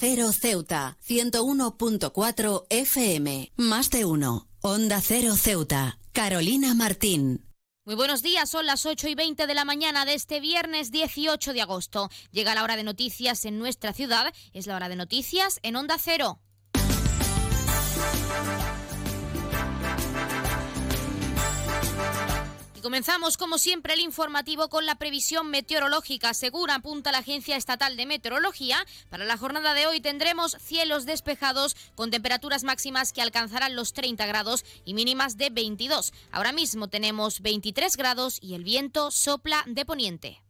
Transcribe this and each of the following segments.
Cero Ceuta, 101.4 FM. Más de uno. Onda Cero Ceuta. Carolina Martín. Muy buenos días, son las 8 y 20 de la mañana de este viernes 18 de agosto. Llega la hora de noticias en nuestra ciudad, es la hora de noticias en Onda Cero. Comenzamos, como siempre, el informativo con la previsión meteorológica. Según apunta la Agencia Estatal de Meteorología, para la jornada de hoy tendremos cielos despejados con temperaturas máximas que alcanzarán los 30 grados y mínimas de 22. Ahora mismo tenemos 23 grados y el viento sopla de poniente.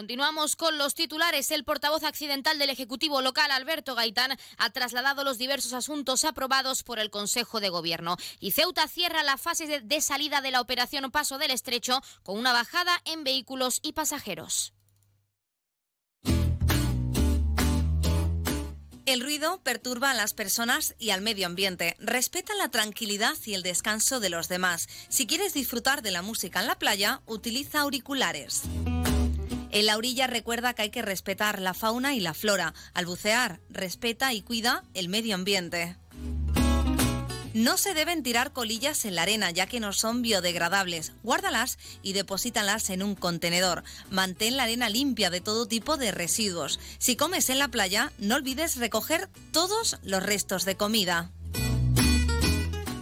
Continuamos con los titulares. El portavoz accidental del Ejecutivo local, Alberto Gaitán, ha trasladado los diversos asuntos aprobados por el Consejo de Gobierno. Y Ceuta cierra la fase de, salida de la operación Paso del Estrecho con una bajada en vehículos y pasajeros. El ruido perturba a las personas y al medio ambiente. Respeta la tranquilidad y el descanso de los demás. Si quieres disfrutar de la música en la playa, utiliza auriculares. En la orilla recuerda que hay que respetar la fauna y la flora. Al bucear, respeta y cuida el medio ambiente. No se deben tirar colillas en la arena ya que no son biodegradables. Guárdalas y deposítalas en un contenedor. Mantén la arena limpia de todo tipo de residuos. Si comes en la playa, no olvides recoger todos los restos de comida.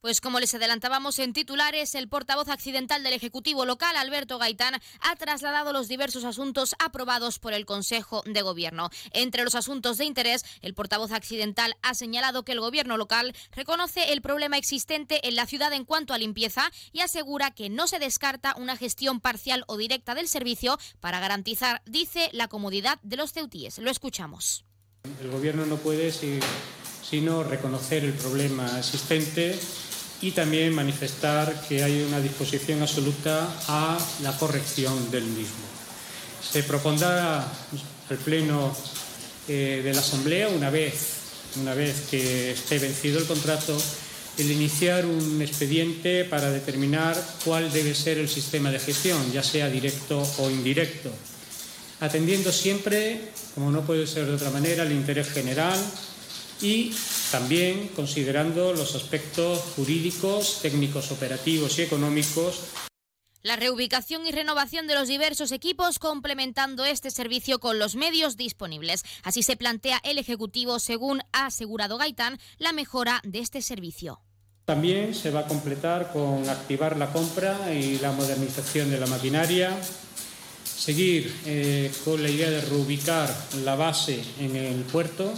Pues como les adelantábamos en titulares, el portavoz accidental del Ejecutivo local, Alberto Gaitán, ha trasladado los diversos asuntos aprobados por el Consejo de Gobierno. Entre los asuntos de interés, el portavoz accidental ha señalado que el Gobierno local reconoce el problema existente en la ciudad en cuanto a limpieza y asegura que no se descarta una gestión parcial o directa del servicio para garantizar, dice, la comodidad de los ceutíes. Lo escuchamos. El Gobierno no puede sino reconocer el problema existente y también manifestar que hay una disposición absoluta a la corrección del mismo. Se propondrá al Pleno eh, de la Asamblea, una vez, una vez que esté vencido el contrato, el iniciar un expediente para determinar cuál debe ser el sistema de gestión, ya sea directo o indirecto, atendiendo siempre, como no puede ser de otra manera, el interés general y también considerando los aspectos jurídicos, técnicos, operativos y económicos la reubicación y renovación de los diversos equipos complementando este servicio con los medios disponibles. Así se plantea el Ejecutivo, según ha asegurado Gaitán, la mejora de este servicio. También se va a completar con activar la compra y la modernización de la maquinaria, seguir eh, con la idea de reubicar la base en el puerto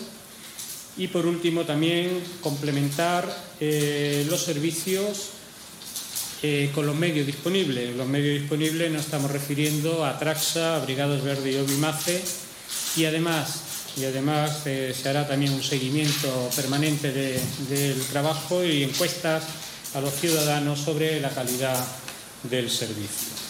y por último también complementar eh, los servicios eh, con los medios disponibles. Los medios disponibles nos estamos refiriendo a Traxa, a Brigados Verde y Obimace y además, y además eh, se hará también un seguimiento permanente del trabajo y encuestas a los ciudadanos sobre la calidad del servicio.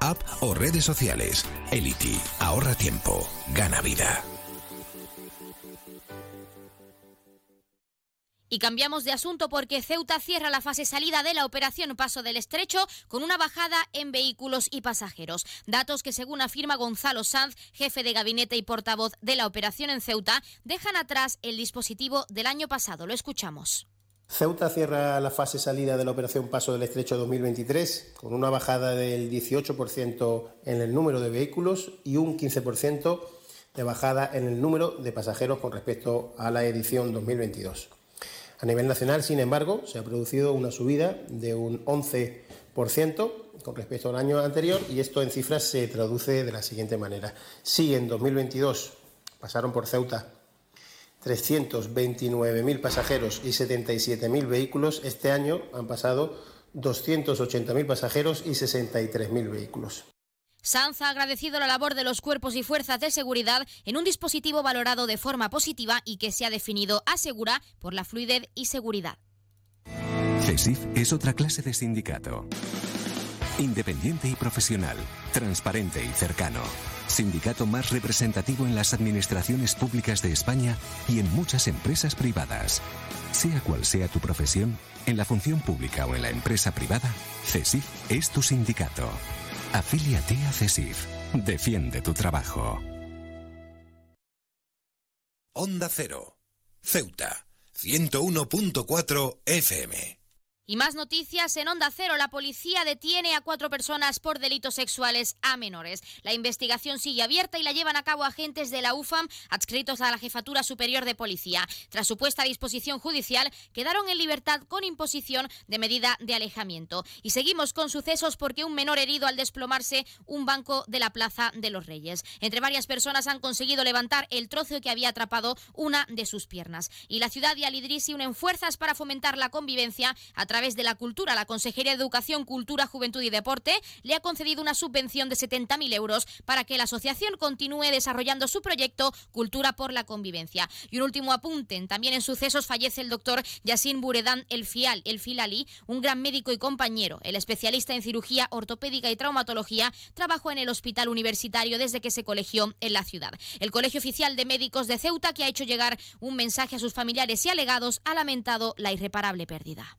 app o redes sociales. Elity, ahorra tiempo, gana vida. Y cambiamos de asunto porque Ceuta cierra la fase salida de la operación Paso del Estrecho con una bajada en vehículos y pasajeros. Datos que, según afirma Gonzalo Sanz, jefe de gabinete y portavoz de la operación en Ceuta, dejan atrás el dispositivo del año pasado. Lo escuchamos. Ceuta cierra la fase salida de la operación Paso del Estrecho 2023 con una bajada del 18% en el número de vehículos y un 15% de bajada en el número de pasajeros con respecto a la edición 2022. A nivel nacional, sin embargo, se ha producido una subida de un 11% con respecto al año anterior y esto en cifras se traduce de la siguiente manera. Si en 2022 pasaron por Ceuta 329.000 pasajeros y 77.000 vehículos, este año han pasado 280.000 pasajeros y 63.000 vehículos. Sanz ha agradecido la labor de los cuerpos y fuerzas de seguridad en un dispositivo valorado de forma positiva y que se ha definido asegura por la fluidez y seguridad. CESIF es otra clase de sindicato. Independiente y profesional, transparente y cercano. Sindicato más representativo en las administraciones públicas de España y en muchas empresas privadas. Sea cual sea tu profesión, en la función pública o en la empresa privada, CESIF es tu sindicato. Afíliate a CESIF. Defiende tu trabajo. Onda Cero. Ceuta. 101.4 FM. Y más noticias en Onda Cero. La policía detiene a cuatro personas por delitos sexuales a menores. La investigación sigue abierta y la llevan a cabo agentes de la UFAM adscritos a la Jefatura Superior de Policía. Tras su puesta a disposición judicial, quedaron en libertad con imposición de medida de alejamiento. Y seguimos con sucesos porque un menor herido al desplomarse un banco de la Plaza de los Reyes. Entre varias personas han conseguido levantar el trozo que había atrapado una de sus piernas. Y la ciudad de Alidrisi unen fuerzas para fomentar la convivencia a través través de la cultura. La Consejería de Educación, Cultura, Juventud y Deporte le ha concedido una subvención de 70.000 euros para que la asociación continúe desarrollando su proyecto Cultura por la Convivencia. Y un último apunte, también en sucesos fallece el doctor Yassin Buredán El, Fial, el un gran médico y compañero. El especialista en cirugía ortopédica y traumatología trabajó en el hospital universitario desde que se colegió en la ciudad. El Colegio Oficial de Médicos de Ceuta, que ha hecho llegar un mensaje a sus familiares y alegados, ha lamentado la irreparable pérdida.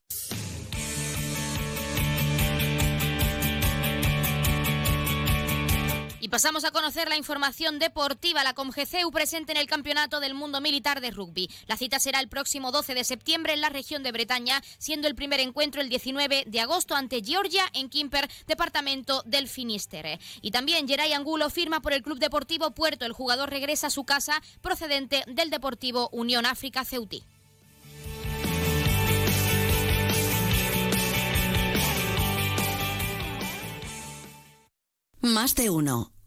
pasamos a conocer la información deportiva. La Comgeceu presente en el Campeonato del Mundo Militar de Rugby. La cita será el próximo 12 de septiembre en la región de Bretaña, siendo el primer encuentro el 19 de agosto ante Georgia en Quimper, departamento del Finisterre. Y también Geray Angulo firma por el Club Deportivo Puerto. El jugador regresa a su casa procedente del Deportivo Unión África Ceutí. Más de uno.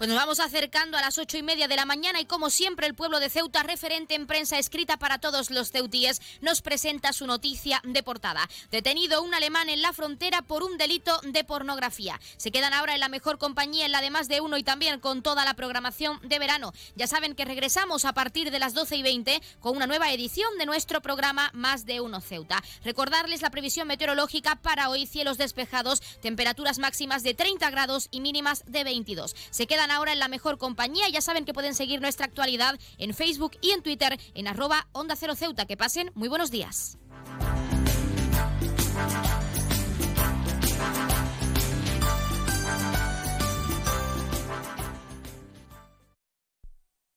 Pues nos vamos acercando a las ocho y media de la mañana y como siempre el pueblo de Ceuta, referente en prensa escrita para todos los ceutíes, nos presenta su noticia de portada. Detenido un alemán en la frontera por un delito de pornografía. Se quedan ahora en la mejor compañía en la de más de uno y también con toda la programación de verano. Ya saben que regresamos a partir de las doce y veinte con una nueva edición de nuestro programa Más de uno Ceuta. Recordarles la previsión meteorológica para hoy, cielos despejados, temperaturas máximas de 30 grados y mínimas de 22. Se quedan ahora en la mejor compañía. Ya saben que pueden seguir nuestra actualidad en Facebook y en Twitter en arroba Onda Cero Ceuta. Que pasen muy buenos días.